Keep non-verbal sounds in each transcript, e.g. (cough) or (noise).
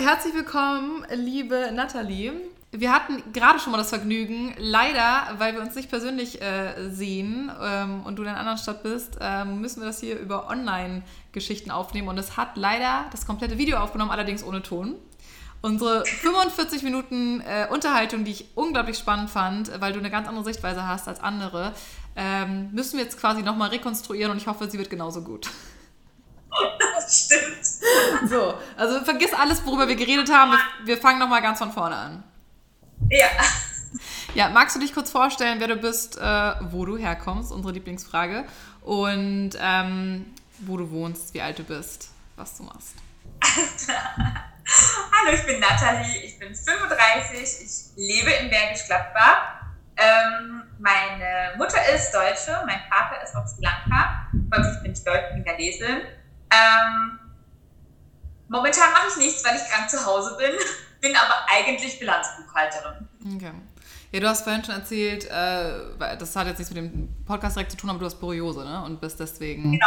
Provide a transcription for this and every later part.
herzlich willkommen, liebe Nathalie. Wir hatten gerade schon mal das Vergnügen, leider, weil wir uns nicht persönlich äh, sehen ähm, und du in einer anderen Stadt bist, ähm, müssen wir das hier über Online-Geschichten aufnehmen. Und es hat leider das komplette Video aufgenommen, allerdings ohne Ton. Unsere 45 Minuten äh, Unterhaltung, die ich unglaublich spannend fand, weil du eine ganz andere Sichtweise hast als andere, ähm, müssen wir jetzt quasi nochmal rekonstruieren und ich hoffe, sie wird genauso gut. Das stimmt. So, also vergiss alles, worüber wir geredet haben. Wir, wir fangen nochmal ganz von vorne an. Ja. Ja, magst du dich kurz vorstellen, wer du bist, äh, wo du herkommst, unsere Lieblingsfrage, und ähm, wo du wohnst, wie alt du bist, was du machst? (laughs) Hallo, ich bin Nathalie, ich bin 35, ich lebe in Bergisch Gladbach. Ähm, meine Mutter ist Deutsche, mein Vater ist aus Sri Lanka, ich bin ich Deutsch-Vietnamesin. Ähm, momentan mache ich nichts, weil ich krank zu Hause bin, (laughs) bin aber eigentlich Bilanzbuchhalterin. Okay. Ja, du hast vorhin schon erzählt, äh, das hat jetzt nichts mit dem Podcast direkt zu tun, aber du hast Borreliose, ne? Und bist deswegen. Genau,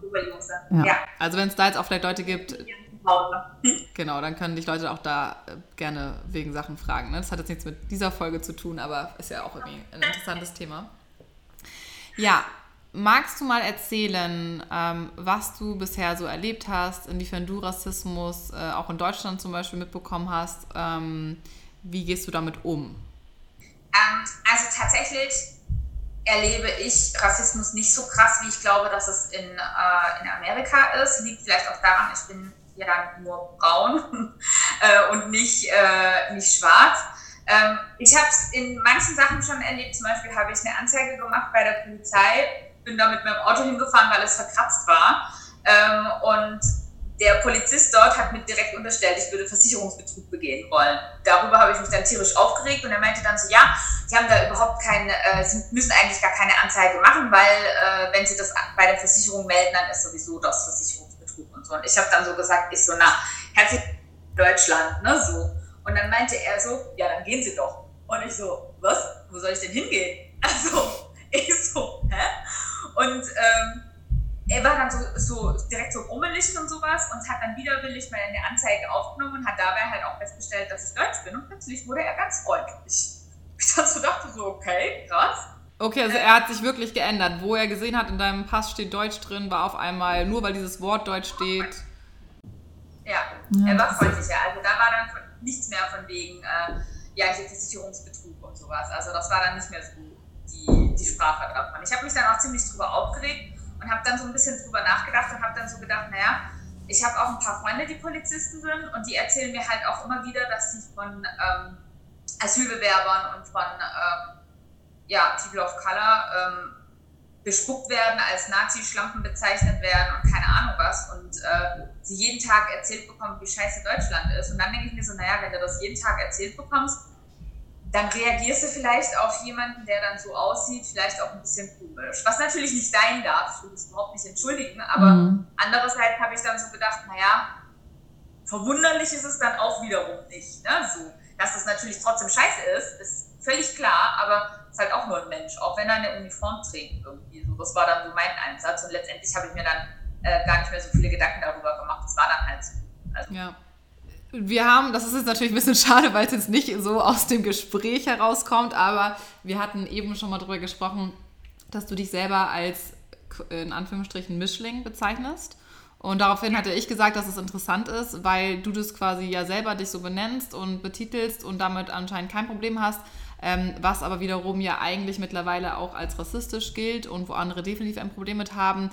Borreliose. Ja. ja. Also wenn es da jetzt auch vielleicht Leute gibt. (laughs) Genau, dann können dich Leute auch da äh, gerne wegen Sachen fragen. Ne? Das hat jetzt nichts mit dieser Folge zu tun, aber ist ja auch irgendwie ein interessantes Thema. Ja, magst du mal erzählen, ähm, was du bisher so erlebt hast, inwiefern du Rassismus äh, auch in Deutschland zum Beispiel mitbekommen hast? Ähm, wie gehst du damit um? Ähm, also tatsächlich erlebe ich Rassismus nicht so krass, wie ich glaube, dass es in, äh, in Amerika ist. Liegt vielleicht auch daran, ich bin ja nur braun (laughs) äh, und nicht, nicht schwarz. Ich habe es in manchen Sachen schon erlebt. Zum Beispiel habe ich eine Anzeige gemacht bei der Polizei, bin da mit meinem Auto hingefahren, weil es verkratzt war. Ähm, und der Polizist dort hat mir direkt unterstellt, ich würde Versicherungsbetrug begehen wollen. Darüber habe ich mich dann tierisch aufgeregt und er meinte dann so, ja, Sie haben da überhaupt keine, äh, Sie müssen eigentlich gar keine Anzeige machen, weil äh, wenn Sie das bei der Versicherung melden, dann ist sowieso das Versicherungsbetrug und so. Und ich habe dann so gesagt, ich so, na, herzlich Deutschland, ne, so. Und dann meinte er so, ja, dann gehen Sie doch. Und ich so, was? Wo soll ich denn hingehen? (laughs) Also, ich so, hä? Und ähm, er war dann so, so direkt so rummelig und sowas und hat dann widerwillig meine Anzeige aufgenommen und hat dabei halt auch festgestellt, dass ich Deutsch bin. Und plötzlich wurde er ganz freundlich. (laughs) Ich dann so dachte so, okay, krass. Okay, also er hat sich wirklich geändert. Wo er gesehen hat, in deinem Pass steht Deutsch drin, war auf einmal, nur weil dieses Wort Deutsch steht. Ja, er war freundlicher. Also da war dann nichts mehr von wegen, äh, ja, hier Versicherungsbetrug und sowas. Also das war dann nicht mehr so die, die Sprache davon. Ich habe mich dann auch ziemlich drüber aufgeregt und habe dann so ein bisschen drüber nachgedacht und habe dann so gedacht, naja, ich habe auch ein paar Freunde, die Polizisten sind und die erzählen mir halt auch immer wieder, dass sie von ähm, Asylbewerbern und von ähm, ja, People of Color ähm, bespuckt werden, als Nazi-Schlampen bezeichnet werden und keine Ahnung was und äh, sie jeden Tag erzählt bekommen, wie scheiße Deutschland ist. Und dann denke ich mir so, naja, wenn du das jeden Tag erzählt bekommst, dann reagierst du vielleicht auf jemanden, der dann so aussieht, vielleicht auch ein bisschen komisch. Was natürlich nicht sein darf, ich will das überhaupt nicht entschuldigen, aber mhm. andererseits habe ich dann so gedacht, naja, verwunderlich ist es dann auch wiederum nicht. Ne? So, dass das natürlich trotzdem scheiße ist, ist völlig klar, aber es ist halt auch nur ein Mensch, auch wenn er eine Uniform trägt irgendwie. So, das war dann so mein Einsatz und letztendlich habe ich mir dann äh, gar nicht mehr so viele Gedanken darüber gemacht. Es war dann halt so. Also, ja. Wir haben, das ist jetzt natürlich ein bisschen schade, weil es jetzt nicht so aus dem Gespräch herauskommt, aber wir hatten eben schon mal darüber gesprochen, dass du dich selber als in Anführungsstrichen Mischling bezeichnest. Und daraufhin hatte ich gesagt, dass es interessant ist, weil du das quasi ja selber dich so benennst und betitelst und damit anscheinend kein Problem hast, ähm, was aber wiederum ja eigentlich mittlerweile auch als rassistisch gilt und wo andere definitiv ein Problem mit haben.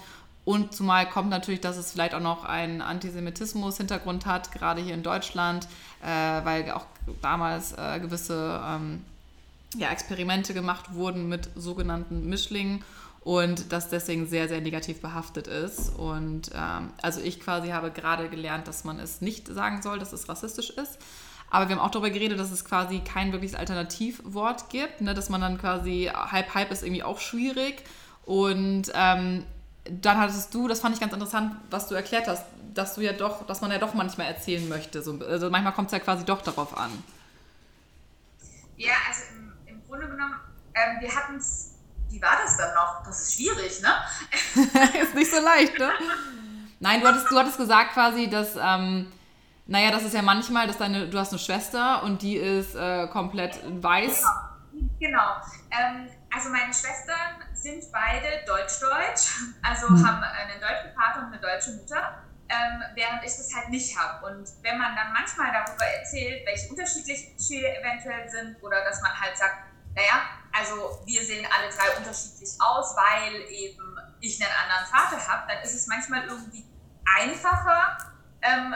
Und zumal kommt natürlich, dass es vielleicht auch noch einen Antisemitismus-Hintergrund hat, gerade hier in Deutschland, äh, weil auch damals äh, gewisse ähm, ja, Experimente gemacht wurden mit sogenannten Mischlingen und das deswegen sehr, sehr negativ behaftet ist. Und ähm, also ich quasi habe gerade gelernt, dass man es nicht sagen soll, dass es rassistisch ist. Aber wir haben auch darüber geredet, dass es quasi kein wirkliches Alternativwort gibt, ne? dass man dann quasi halb, halb ist irgendwie auch schwierig. Und ähm, dann hattest du, das fand ich ganz interessant, was du erklärt hast, dass du ja doch, dass man ja doch manchmal erzählen möchte. So, also manchmal kommt es ja quasi doch darauf an. Ja, also im, im Grunde genommen, ähm, wir hatten es, wie war das dann noch? Das ist schwierig, ne? (laughs) ist nicht so leicht, ne? Nein, du hattest, du hattest gesagt quasi, dass, ähm, Naja, das ist ja manchmal, dass deine, du hast eine Schwester und die ist äh, komplett weiß. Genau. genau. Ähm, also meine Schwestern sind beide deutsch-deutsch, (laughs) also Hm. haben einen deutschen Vater und eine deutsche Mutter, ähm, während ich das halt nicht habe. Und wenn man dann manchmal darüber erzählt, welche unterschiedlich wir eventuell sind oder dass man halt sagt, naja, also wir sehen alle drei unterschiedlich aus, weil eben ich einen anderen Vater habe, dann ist es manchmal irgendwie einfacher, ähm,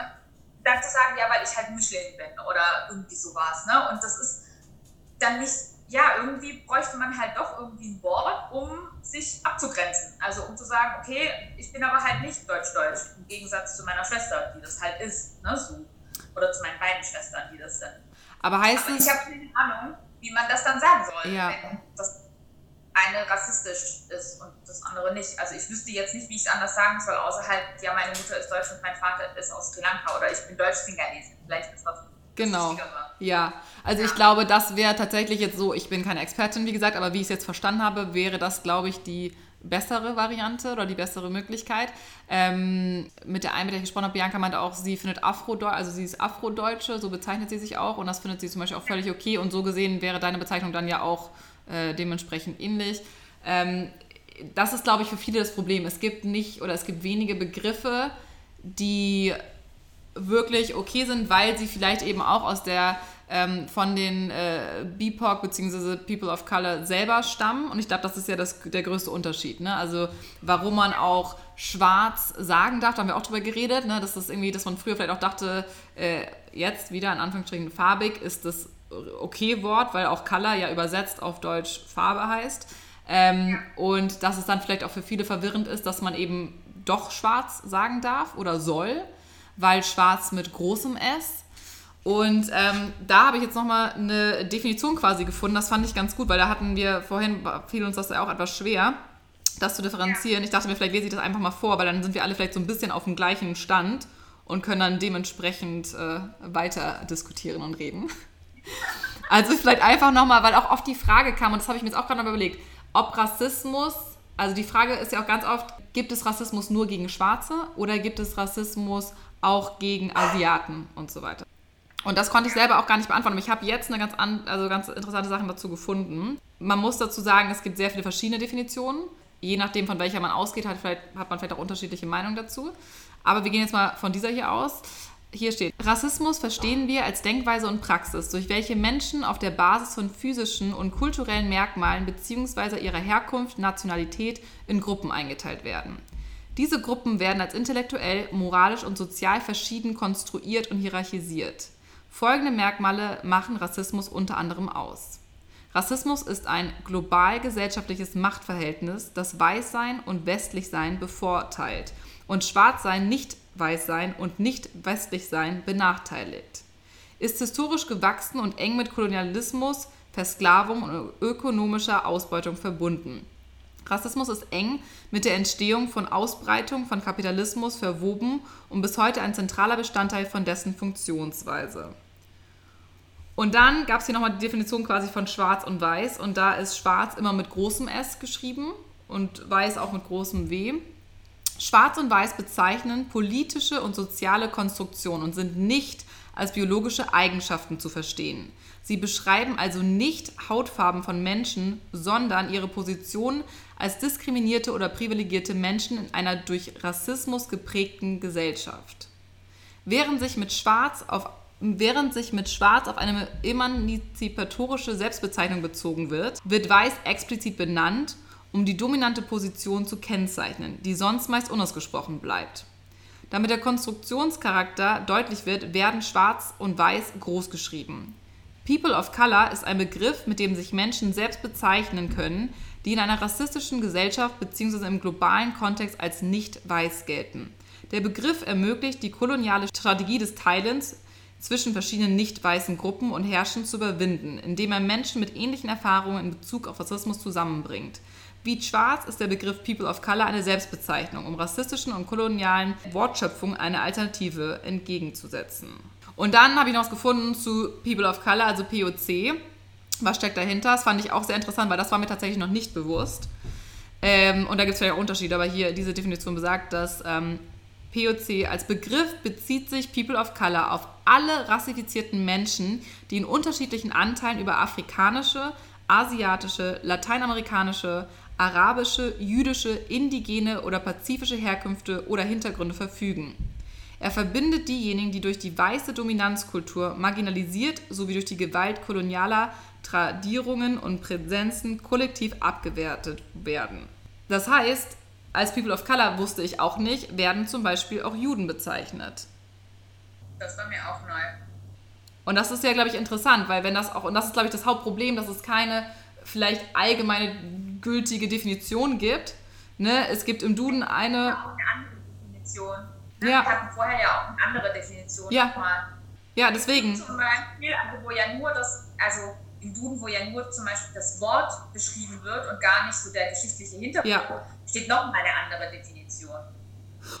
dann zu sagen, ja, weil ich halt Mischling bin oder irgendwie sowas. Ne? Und das ist dann nicht, ja, irgendwie bräuchte man halt doch irgendwie ein Wort, um sich abzugrenzen. Also um zu sagen, okay, ich bin aber halt nicht deutsch-deutsch, im Gegensatz zu meiner Schwester, die das halt ist. Ne? So. Oder zu meinen beiden Schwestern, die das sind. Aber heißt Aber es, ich habe keine Ahnung, wie man das dann sagen soll, Ja. wenn das eine rassistisch ist und das andere nicht. Also ich wüsste jetzt nicht, wie ich es anders sagen soll, außer halt, ja, meine Mutter ist deutsch und mein Vater ist aus Sri Lanka oder ich bin deutsch-Singalese. Vielleicht ist das Genau. Ja, also ich Ja. glaube, das wäre tatsächlich jetzt so, ich bin keine Expertin, wie gesagt, aber wie ich es jetzt verstanden habe, wäre das, glaube ich, die bessere Variante oder die bessere Möglichkeit. Ähm, mit der einen, mit der ich gesprochen habe, Bianca meinte auch, sie findet Afrodeutsche, also sie ist Afrodeutsche, so bezeichnet sie sich auch und das findet sie zum Beispiel auch völlig okay und so gesehen wäre deine Bezeichnung dann ja auch äh, dementsprechend ähnlich. Ähm, das ist, glaube ich, für viele das Problem. Es gibt nicht oder es gibt wenige Begriffe, die wirklich okay sind, weil sie vielleicht eben auch aus der ähm, von den äh, BIPOC bzw. People of Color selber stammen. Und ich glaube, das ist ja das, der größte Unterschied. Ne? Also warum man auch schwarz sagen darf, da haben wir auch drüber geredet, ne? dass das irgendwie, dass man früher vielleicht auch dachte, äh, jetzt wieder in Anführungsstrichen farbig ist das okay Wort, weil auch Color ja übersetzt auf Deutsch Farbe heißt. Ähm, und dass es dann vielleicht auch für viele verwirrend ist, dass man eben doch schwarz sagen darf oder soll, weil schwarz mit großem S. Und ähm, da habe ich jetzt nochmal eine Definition quasi gefunden. Das fand ich ganz gut, weil da hatten wir vorhin, fiel uns das ja auch etwas schwer, das zu differenzieren. Ich dachte mir, vielleicht lese ich das einfach mal vor, weil dann sind wir alle vielleicht so ein bisschen auf dem gleichen Stand und können dann dementsprechend äh, weiter diskutieren und reden. (laughs) Also vielleicht einfach nochmal, weil auch oft die Frage kam, und das habe ich mir jetzt auch gerade noch überlegt, ob Rassismus, also die Frage ist ja auch ganz oft, gibt es Rassismus nur gegen Schwarze oder gibt es Rassismus auch gegen Asiaten und so weiter? Und das konnte ich selber auch gar nicht beantworten. Ich habe jetzt eine ganz, an, also ganz interessante Sachen dazu gefunden. Man muss dazu sagen, es gibt sehr viele verschiedene Definitionen. Je nachdem, von welcher man ausgeht, hat, hat man vielleicht auch unterschiedliche Meinungen dazu. Aber wir gehen jetzt mal von dieser hier aus. Hier steht, Rassismus verstehen wir als Denkweise und Praxis, durch welche Menschen auf der Basis von physischen und kulturellen Merkmalen bzw. ihrer Herkunft, Nationalität in Gruppen eingeteilt werden. Diese Gruppen werden als intellektuell, moralisch und sozial verschieden konstruiert und hierarchisiert. Folgende Merkmale machen Rassismus unter anderem aus. Rassismus ist ein global gesellschaftliches Machtverhältnis, das Weißsein und Westlichsein bevorteilt und Schwarzsein, Nicht-Weißsein und Nicht-Westlichsein benachteiligt. Ist historisch gewachsen und eng mit Kolonialismus, Versklavung und ökonomischer Ausbeutung verbunden. Rassismus ist eng mit der Entstehung von Ausbreitung von Kapitalismus verwoben und bis heute ein zentraler Bestandteil von dessen Funktionsweise. Und dann gab es hier nochmal die Definition quasi von Schwarz und Weiß. Und da ist Schwarz immer mit großem S geschrieben und Weiß auch mit großem W. Schwarz und Weiß bezeichnen politische und soziale Konstruktionen und sind nicht als biologische Eigenschaften zu verstehen. Sie beschreiben also nicht Hautfarben von Menschen, sondern ihre Position als diskriminierte oder privilegierte Menschen in einer durch Rassismus geprägten Gesellschaft. Während sich mit Schwarz auf Während sich mit Schwarz auf eine emanzipatorische Selbstbezeichnung bezogen wird, wird Weiß explizit benannt, um die dominante Position zu kennzeichnen, die sonst meist unausgesprochen bleibt. Damit der Konstruktionscharakter deutlich wird, werden Schwarz und Weiß groß geschrieben. People of Color ist ein Begriff, mit dem sich Menschen selbst bezeichnen können, die in einer rassistischen Gesellschaft bzw. im globalen Kontext als nicht weiß gelten. Der Begriff ermöglicht die koloniale Strategie des Teilens zwischen verschiedenen nicht weißen Gruppen und Herrschen zu überwinden, indem er Menschen mit ähnlichen Erfahrungen in Bezug auf Rassismus zusammenbringt. Wie schwarz ist der Begriff People of Color eine Selbstbezeichnung, um rassistischen und kolonialen Wortschöpfungen eine Alternative entgegenzusetzen. Und dann habe ich noch was gefunden zu People of Color, also POC. Was steckt dahinter? Das fand ich auch sehr interessant, weil das war mir tatsächlich noch nicht bewusst. Ähm, und da gibt es vielleicht auch Unterschiede, aber hier diese Definition besagt, dass ähm, POC als Begriff bezieht sich People of Color auf alle rassifizierten Menschen, die in unterschiedlichen Anteilen über afrikanische, asiatische, lateinamerikanische, arabische, jüdische, indigene oder pazifische Herkünfte oder Hintergründe verfügen. Er verbindet diejenigen, die durch die weiße Dominanzkultur marginalisiert sowie durch die Gewalt kolonialer Tradierungen und Präsenzen kollektiv abgewertet werden. Das heißt, als People of Color wusste ich auch nicht, werden zum Beispiel auch Juden bezeichnet. Das war mir auch neu. Und das ist ja, glaube ich, interessant, weil wenn das auch, und das ist, glaube ich, das Hauptproblem, dass es keine vielleicht allgemeine gültige Definition gibt. Ne? Es gibt im Duden eine. Ja, auch eine andere Definition. Ne? Ja. Wir hatten vorher ja auch eine andere Definition. Ja. Nochmal. Ja, deswegen. Zum Beispiel, wo ja nur das, also im Duden, wo ja nur zum Beispiel das Wort beschrieben wird und gar nicht so der geschichtliche Hintergrund, ja. steht nochmal eine andere Definition.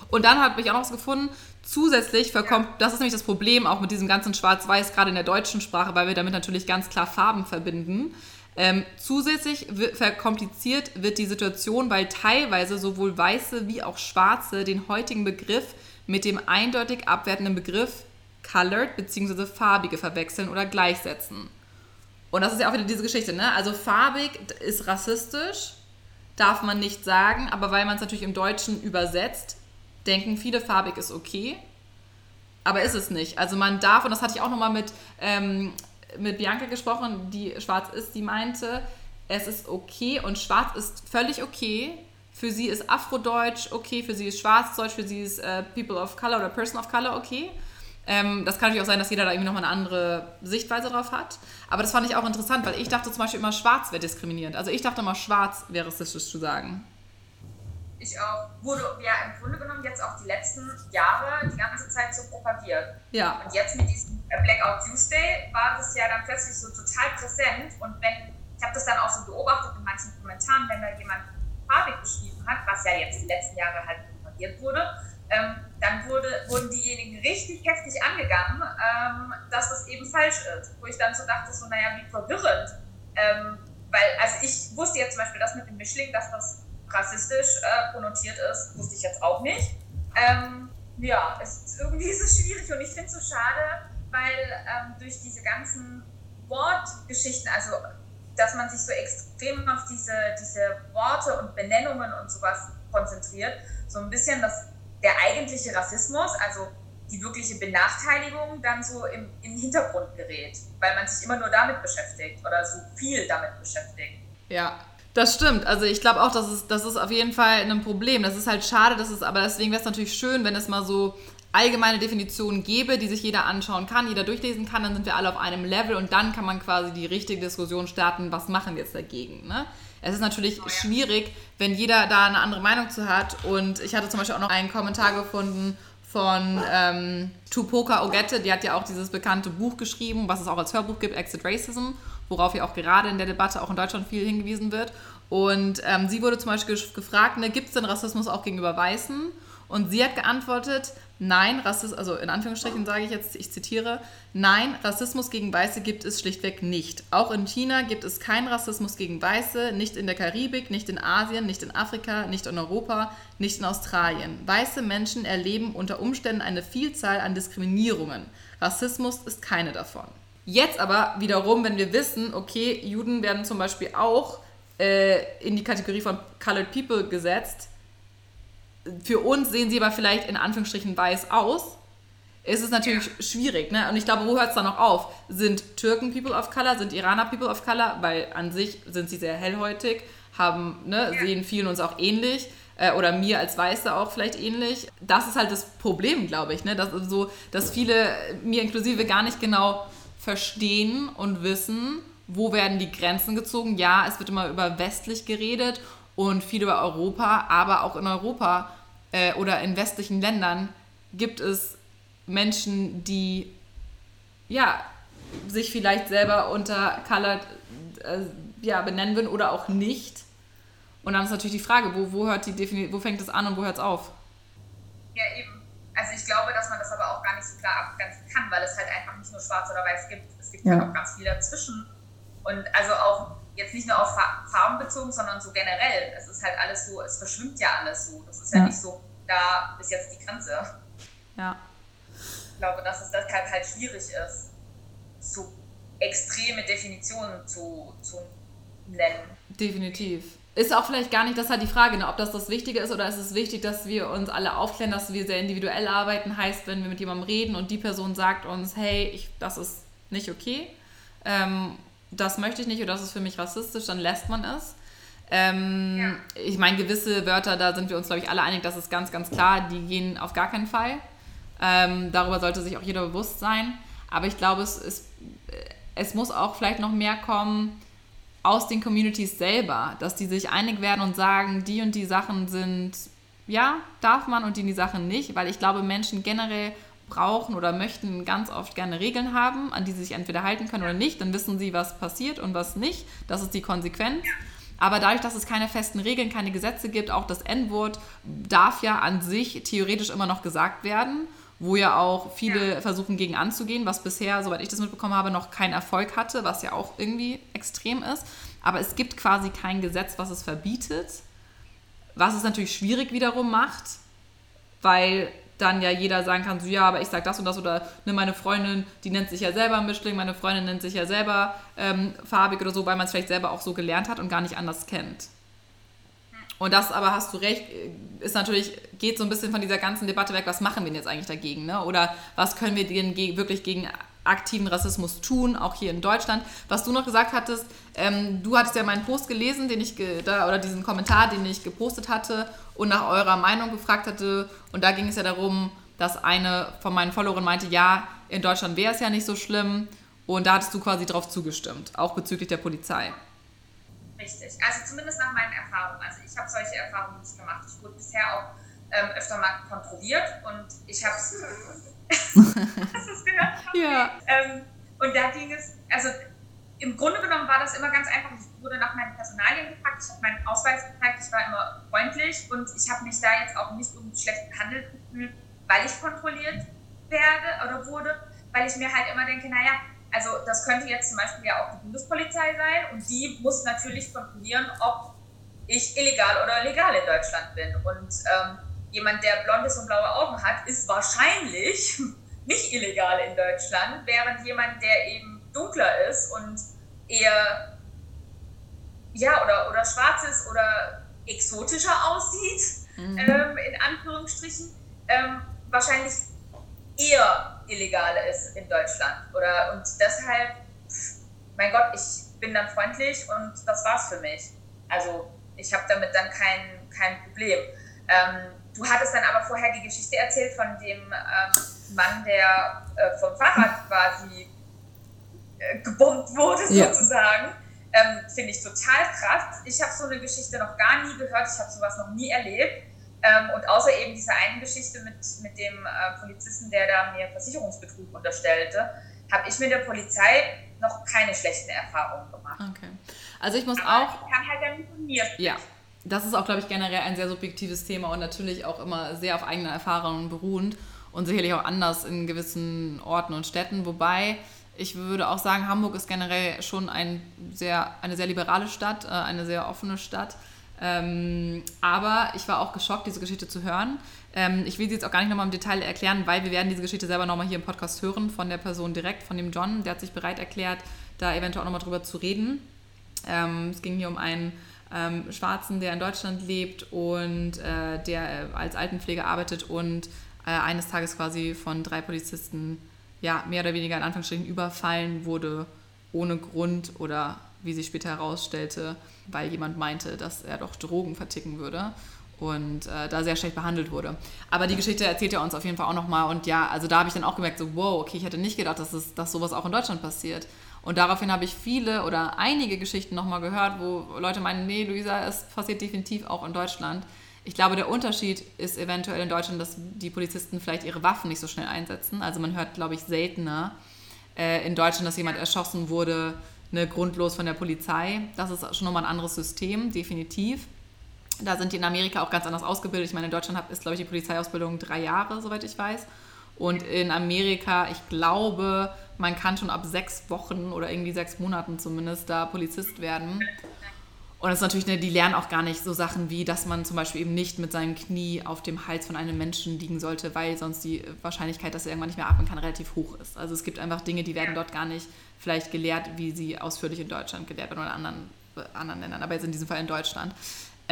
Und dann habe ich auch noch was gefunden, zusätzlich verkommt, ja. das ist nämlich das Problem auch mit diesem ganzen Schwarz-Weiß, gerade in der deutschen Sprache, weil wir damit natürlich ganz klar Farben verbinden. Ähm, zusätzlich verkompliziert wird die Situation, weil teilweise sowohl Weiße wie auch Schwarze den heutigen Begriff mit dem eindeutig abwertenden Begriff colored bzw. farbige verwechseln oder gleichsetzen. Und das ist ja auch wieder diese Geschichte, ne? Also farbig ist rassistisch, darf man nicht sagen, aber weil man es natürlich im Deutschen übersetzt, denken viele, farbig ist okay. Aber ist es nicht. Also man darf, und das hatte ich auch nochmal mit ähm, mit Bianca gesprochen, die schwarz ist, die meinte, es ist okay und schwarz ist völlig okay. Für sie ist Afrodeutsch okay, für sie ist Schwarzdeutsch, für sie ist äh, People of Color oder Person of Color okay. Ähm, das kann natürlich auch sein, dass jeder da irgendwie nochmal eine andere Sichtweise drauf hat. Aber das fand ich auch interessant, weil ich dachte zum Beispiel immer, schwarz wäre diskriminierend. Also ich dachte immer, schwarz wäre rassistisch zu sagen ich auch, wurde ja im Grunde genommen jetzt auch die letzten Jahre die ganze Zeit so propagiert. Ja. Und jetzt mit diesem Blackout Tuesday war das ja dann plötzlich so total präsent und wenn, ich habe das dann auch so beobachtet in manchen Kommentaren, wenn da jemand farbig beschrieben hat, was ja jetzt die letzten Jahre halt propagiert wurde, ähm, dann wurde, wurden diejenigen richtig heftig angegangen, ähm, dass das eben falsch ist. Wo ich dann so dachte, so, naja, wie verwirrend. Ähm, weil, also ich wusste jetzt zum Beispiel das mit dem Mischling, dass das rassistisch äh, konnotiert ist, wusste ich jetzt auch nicht. Ähm, ja, es irgendwie (laughs) ist es schwierig und ich finde es so schade, weil ähm, durch diese ganzen Wortgeschichten, also dass man sich so extrem auf diese, diese Worte und Benennungen und sowas konzentriert, so ein bisschen dass der eigentliche Rassismus, also die wirkliche Benachteiligung, dann so im, im Hintergrund gerät, weil man sich immer nur damit beschäftigt oder so viel damit beschäftigt. Ja, das stimmt. Also ich glaube auch, das ist, das ist auf jeden Fall ein Problem. Das ist halt schade, dass es, aber deswegen wäre es natürlich schön, wenn es mal so allgemeine Definitionen gäbe, die sich jeder anschauen kann, jeder durchlesen kann, dann sind wir alle auf einem Level und dann kann man quasi die richtige Diskussion starten, was machen wir jetzt dagegen. Ne? Es ist natürlich schwierig, wenn jeder da eine andere Meinung zu hat und ich hatte zum Beispiel auch noch einen Kommentar gefunden von ähm, Tupoka Ogette, die hat ja auch dieses bekannte Buch geschrieben, was es auch als Hörbuch gibt, Exit Racism worauf ja auch gerade in der Debatte auch in Deutschland viel hingewiesen wird. Und ähm, sie wurde zum Beispiel gefragt, ne, gibt es denn Rassismus auch gegenüber Weißen? Und sie hat geantwortet, nein, Rassismus, also in Anführungsstrichen sage ich jetzt, ich zitiere, nein, Rassismus gegen Weiße gibt es schlichtweg nicht. Auch in China gibt es keinen Rassismus gegen Weiße, nicht in der Karibik, nicht in Asien, nicht in Afrika, nicht in Europa, nicht in Australien. Weiße Menschen erleben unter Umständen eine Vielzahl an Diskriminierungen. Rassismus ist keine davon. Jetzt aber wiederum, wenn wir wissen, okay, Juden werden zum Beispiel auch äh, in die Kategorie von Colored People gesetzt, für uns sehen sie aber vielleicht in Anführungsstrichen weiß aus, ist es natürlich ja. schwierig. Ne? Und ich glaube, wo hört es dann noch auf? Sind Türken People of Color, sind Iraner People of Color? Weil an sich sind sie sehr hellhäutig, haben, ne, ja. sehen vielen uns auch ähnlich äh, oder mir als Weiße auch vielleicht ähnlich. Das ist halt das Problem, glaube ich, ne? dass, so, dass viele, mir inklusive, gar nicht genau verstehen und wissen, wo werden die Grenzen gezogen. Ja, es wird immer über westlich geredet und viel über Europa, aber auch in Europa äh, oder in westlichen Ländern gibt es Menschen, die ja, sich vielleicht selber unter Colored äh, ja, benennen würden oder auch nicht. Und dann ist natürlich die Frage, wo, wo, hört die wo fängt es an und wo hört es auf? Ja, eben. Also ich glaube, dass man das aber auch gar nicht so klar abgrenzen kann, weil es halt einfach nicht nur schwarz oder weiß gibt. Es gibt ja. halt auch ganz viel dazwischen. Und also auch jetzt nicht nur auf Farben bezogen, sondern so generell. Es ist halt alles so, es verschwimmt ja alles so. Das ist ja, ja. nicht so, da ist jetzt die Grenze. Ja. glaube, dass es deshalb halt schwierig ist, so extreme Definitionen zu, zu nennen. Definitiv. Ist auch vielleicht gar nicht, das ist halt die Frage, ne, ob das das Wichtige ist oder ist es wichtig, dass wir uns alle aufklären, dass wir sehr individuell arbeiten. Heißt, wenn wir mit jemandem reden und die Person sagt uns, hey, ich, das ist nicht okay, ähm, das möchte ich nicht oder das ist für mich rassistisch, dann lässt man es. Ähm, ja. Ich meine, gewisse Wörter, da sind wir uns, glaube ich, alle einig, das ist ganz, ganz klar, die gehen auf gar keinen Fall. Ähm, darüber sollte sich auch jeder bewusst sein. Aber ich glaube, es, es, es muss auch vielleicht noch mehr kommen aus den Communities selber, dass die sich einig werden und sagen, die und die Sachen sind, ja, darf man und die, und die Sachen nicht, weil ich glaube, Menschen generell brauchen oder möchten ganz oft gerne Regeln haben, an die sie sich entweder halten können oder nicht. Dann wissen sie, was passiert und was nicht. Das ist die Konsequenz. Aber dadurch, dass es keine festen Regeln, keine Gesetze gibt, auch das N-Wort darf ja an sich theoretisch immer noch gesagt werden, wo ja auch viele ja. versuchen gegen anzugehen, was bisher, soweit ich das mitbekommen habe, noch keinen Erfolg hatte, was ja auch irgendwie extrem ist. Aber es gibt quasi kein Gesetz, was es verbietet, was es natürlich schwierig wiederum macht, weil dann ja jeder sagen kann, so ja, aber ich sag das und das oder ne, meine Freundin, die nennt sich ja selber Mischling, meine Freundin nennt sich ja selber ähm, farbig oder so, weil man es vielleicht selber auch so gelernt hat und gar nicht anders kennt. Und das aber hast du recht, ist natürlich, geht so ein bisschen von dieser ganzen Debatte weg, was machen wir denn jetzt eigentlich dagegen? Ne? Oder was können wir denn wirklich gegen aktiven Rassismus tun, auch hier in Deutschland. Was du noch gesagt hattest, ähm, du hattest ja meinen Post gelesen, den ich da, oder diesen Kommentar, den ich gepostet hatte und nach eurer Meinung gefragt hatte. Und da ging es ja darum, dass eine von meinen Followern meinte, ja, in Deutschland wäre es ja nicht so schlimm. Und da hattest du quasi drauf zugestimmt, auch bezüglich der Polizei. Richtig, also zumindest nach meinen Erfahrungen. Also ich habe solche Erfahrungen nicht gemacht. Ich wurde bisher auch ähm, öfter mal kontrolliert und ich habe es Hast du es gehört? Ja. Ähm, und da ging es, also im Grunde genommen war das immer ganz einfach. Ich wurde nach meinen Personalien gefragt, ich habe meinen Ausweis gezeigt, ich war immer freundlich und ich habe mich da jetzt auch nicht irgendwie schlecht behandelt gefühlt, weil ich kontrolliert werde oder wurde, weil ich mir halt immer denke, naja, also das könnte jetzt zum Beispiel ja auch die Bundespolizei sein und die muss natürlich kontrollieren, ob ich illegal oder legal in Deutschland bin. Und ähm, jemand, der blondes und blaue Augen hat, ist wahrscheinlich (laughs) nicht illegal in Deutschland, während jemand, der eben dunkler ist und eher ja oder, oder schwarz ist oder exotischer aussieht, mhm. ähm, in Anführungsstrichen, ähm, wahrscheinlich eher illegal ist in Deutschland. Oder und deshalb, mein Gott, ich bin dann freundlich und das war's für mich. Also ich habe damit dann kein, kein Problem. Ähm, Du hattest dann aber vorher die Geschichte erzählt von dem ähm, Mann, der äh, vom Fahrrad quasi äh, gebombt wurde, ja. sozusagen. Ähm, Finde ich total krass. Ich habe so eine Geschichte noch gar nie gehört, ich habe sowas noch nie erlebt. Ähm, und außer eben dieser einen Geschichte mit, mit dem äh, Polizisten, der da mir Versicherungsbetrug unterstellte, habe ich mit der Polizei noch keine schlechten Erfahrungen gemacht. Okay. Also ich muss Aber auch. Ich kann halt dann von mir sprechen. Ja, das ist auch, glaube ich, generell ein sehr subjektives Thema und natürlich auch immer sehr auf eigenen Erfahrungen beruhend und sicherlich auch anders in gewissen Orten und Städten. Wobei ich würde auch sagen, Hamburg ist generell schon ein sehr, eine sehr liberale Stadt, äh, eine sehr offene Stadt. Ähm, aber ich war auch geschockt, diese Geschichte zu hören. Ähm, ich will sie jetzt auch gar nicht nochmal im Detail erklären, weil wir werden diese Geschichte selber nochmal hier im Podcast hören von der Person direkt, von dem John. Der hat sich bereit erklärt, da eventuell auch nochmal drüber zu reden. Ähm, es ging hier um einen ähm, Schwarzen, der in Deutschland lebt und äh, der äh, als Altenpfleger arbeitet und äh, eines Tages quasi von drei Polizisten ja, mehr oder weniger in Anführungsstrichen überfallen wurde, ohne Grund oder wie sich später herausstellte, weil jemand meinte, dass er doch Drogen verticken würde und äh, da sehr schlecht behandelt wurde. Aber die Geschichte erzählt er uns auf jeden Fall auch nochmal und ja, also da habe ich dann auch gemerkt, so wow, okay, ich hätte nicht gedacht, dass, es, dass sowas auch in Deutschland passiert. Und daraufhin habe ich viele oder einige Geschichten nochmal gehört, wo Leute meinen, nee, Luisa, es passiert definitiv auch in Deutschland. Ich glaube, der Unterschied ist eventuell in Deutschland, dass die Polizisten vielleicht ihre Waffen nicht so schnell einsetzen. Also man hört, glaube ich, seltener äh, in Deutschland, dass jemand erschossen wurde, ne, grundlos von der Polizei. Das ist schon nochmal ein anderes System, definitiv. Da sind die in Amerika auch ganz anders ausgebildet. Ich meine, in Deutschland ist, glaube ich, die Polizeiausbildung drei Jahre, soweit ich weiß. Und in Amerika, ich glaube, man kann schon ab sechs Wochen oder irgendwie sechs Monaten zumindest da Polizist werden. Und das ist natürlich, ne, die lernen auch gar nicht so Sachen wie, dass man zum Beispiel eben nicht mit seinem Knie auf dem Hals von einem Menschen liegen sollte, weil sonst die Wahrscheinlichkeit, dass er irgendwann nicht mehr atmen kann, relativ hoch ist. Also es gibt einfach Dinge, die werden dort gar nicht vielleicht gelehrt, wie sie ausführlich in Deutschland gelehrt werden oder in anderen, anderen Ländern, aber jetzt in diesem Fall in Deutschland.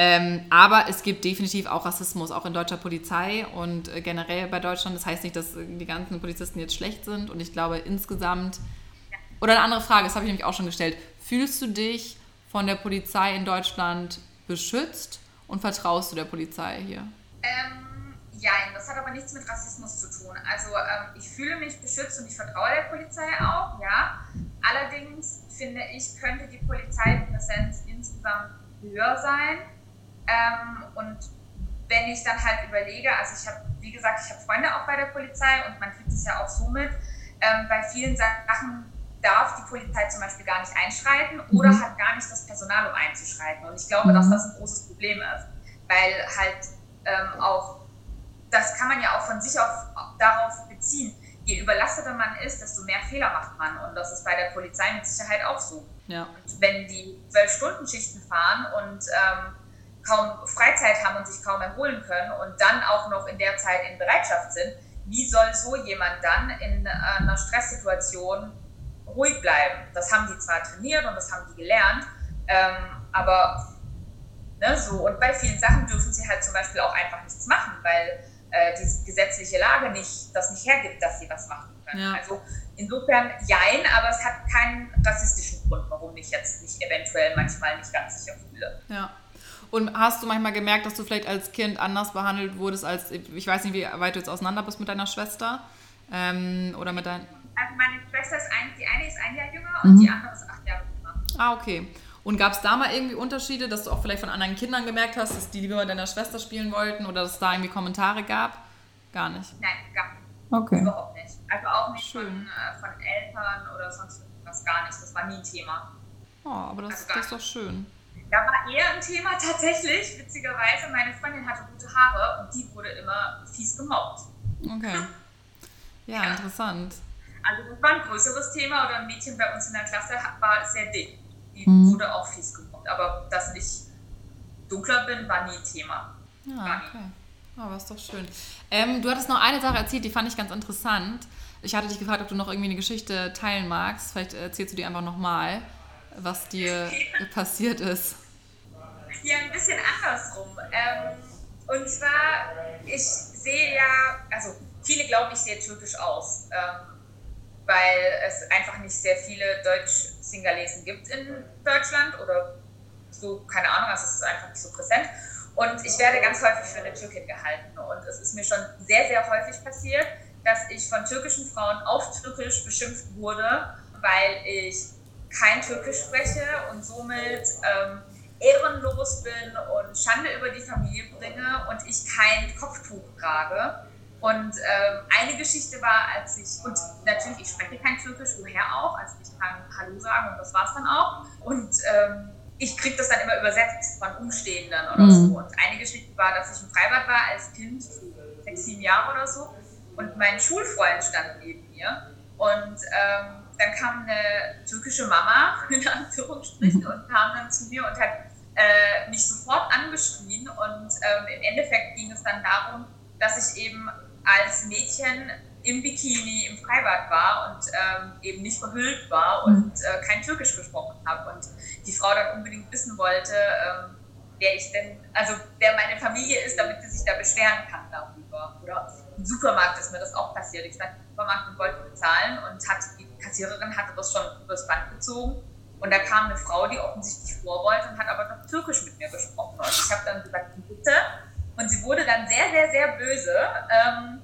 Ähm, aber es gibt definitiv auch Rassismus, auch in deutscher Polizei und äh, generell bei Deutschland. Das heißt nicht, dass die ganzen Polizisten jetzt schlecht sind. Und ich glaube insgesamt, oder eine andere Frage, das habe ich nämlich auch schon gestellt. Fühlst du dich von der Polizei in Deutschland beschützt und vertraust du der Polizei hier? Ähm, ja, das hat aber nichts mit Rassismus zu tun. Also ähm, ich fühle mich beschützt und ich vertraue der Polizei auch, ja. Allerdings finde ich, könnte die Polizeipräsenz insgesamt höher sein. Ähm, und wenn ich dann halt überlege, also ich habe, wie gesagt, ich habe Freunde auch bei der Polizei und man kriegt es ja auch so mit, ähm, bei vielen Sachen darf die Polizei zum Beispiel gar nicht einschreiten oder mhm. hat gar nicht das Personal, um einzuschreiten. Und ich glaube, mhm. dass das ein großes Problem ist, weil halt ähm, auch, das kann man ja auch von sich auf, darauf beziehen. Je überlasteter man ist, desto mehr Fehler macht man. Und das ist bei der Polizei mit Sicherheit auch so. Ja. Wenn die zwölf Stunden Schichten fahren und ähm, kaum Freizeit haben und sich kaum erholen können und dann auch noch in der Zeit in Bereitschaft sind, wie soll so jemand dann in äh, einer Stresssituation ruhig bleiben. Das haben die zwar trainiert und das haben die gelernt, ähm, aber ne, so und bei vielen Sachen dürfen sie halt zum Beispiel auch einfach nichts machen, weil äh, die gesetzliche Lage nicht, das nicht hergibt, dass sie was machen können. Ja. Also insofern jein, aber es hat keinen rassistischen Grund, warum ich jetzt mich eventuell manchmal nicht ganz sicher fühle. Ja. Und hast du manchmal gemerkt, dass du vielleicht als Kind anders behandelt wurdest, als ich weiß nicht, wie weit du jetzt auseinander bist mit deiner Schwester ähm, oder mit deinen also meine Schwester ist ein, die eine ist ein Jahr jünger und mhm. die andere ist acht Jahre jünger. Ah, okay. Und gab es da mal irgendwie Unterschiede, dass du auch vielleicht von anderen Kindern gemerkt hast, dass die lieber mit deiner Schwester spielen wollten oder dass es da irgendwie Kommentare gab? Gar nicht. Nein, gar nicht. Okay. Überhaupt nicht. Also auch nicht von, äh, von, Eltern oder sonst was gar nicht. Das war nie ein Thema. Oh, aber das, also das ist doch schön. Da war eher ein Thema tatsächlich, witzigerweise. Meine Freundin hatte gute Haare und die wurde immer fies gemobbt. Okay. Ja, ja. interessant. Also das war ein größeres Thema oder ein Mädchen bei uns in der Klasse war sehr dick. Die mhm. wurde auch fies gemobbt. Aber dass ich dunkler bin, war nie Thema. Ja, okay. Oh, ist doch schön. Ähm, du hattest noch eine Sache erzählt, die fand ich ganz interessant. Ich hatte dich gefragt, ob du noch irgendwie eine Geschichte teilen magst. Vielleicht erzählst du dir einfach nochmal, was dir passiert ist. Ja, ein bisschen andersrum. Ähm, und zwar, ich sehe ja, also viele glauben, ich sehe türkisch aus. Ähm, weil es einfach nicht sehr viele Deutsch-Singalesen gibt in Deutschland oder so, keine Ahnung, also es ist einfach nicht so präsent. Und ich werde ganz häufig für eine Türkin gehalten und es ist mir schon sehr, sehr häufig passiert, dass ich von türkischen Frauen auf Türkisch beschimpft wurde, weil ich kein Türkisch spreche und somit ähm, ehrenlos bin und Schande über die Familie bringe und ich kein Kopftuch trage. Und ähm, eine Geschichte war, als ich, und natürlich, ich spreche kein Türkisch, woher auch, also ich kann Hallo sagen und das war es dann auch. Und ähm, ich kriege das dann immer übersetzt von Umstehenden oder mhm. so. Und eine Geschichte war, dass ich im Freibad war als Kind, sechs, sieben Jahre oder so, und mein Schulfreund stand neben mir. Und ähm, dann kam eine türkische Mama, (laughs) in Anführungsstrichen, und kam dann zu mir und hat äh, mich sofort angeschrien. Und ähm, im Endeffekt ging es dann darum, dass ich eben als Mädchen im Bikini im Freibad war und ähm, eben nicht verhüllt war und äh, kein Türkisch gesprochen habe und die Frau dann unbedingt wissen wollte, ähm, wer ich denn, also wer meine Familie ist, damit sie sich da beschweren kann darüber. Oder im Supermarkt ist mir das auch passiert. Ich stand im Supermarkt und wollte bezahlen und hat, die Kassiererin hatte das schon übers Band gezogen und da kam eine Frau, die offensichtlich vor wollte und hat aber noch Türkisch mit mir gesprochen und ich habe dann gesagt, bitte und sie wurde dann sehr, sehr, sehr böse, ähm,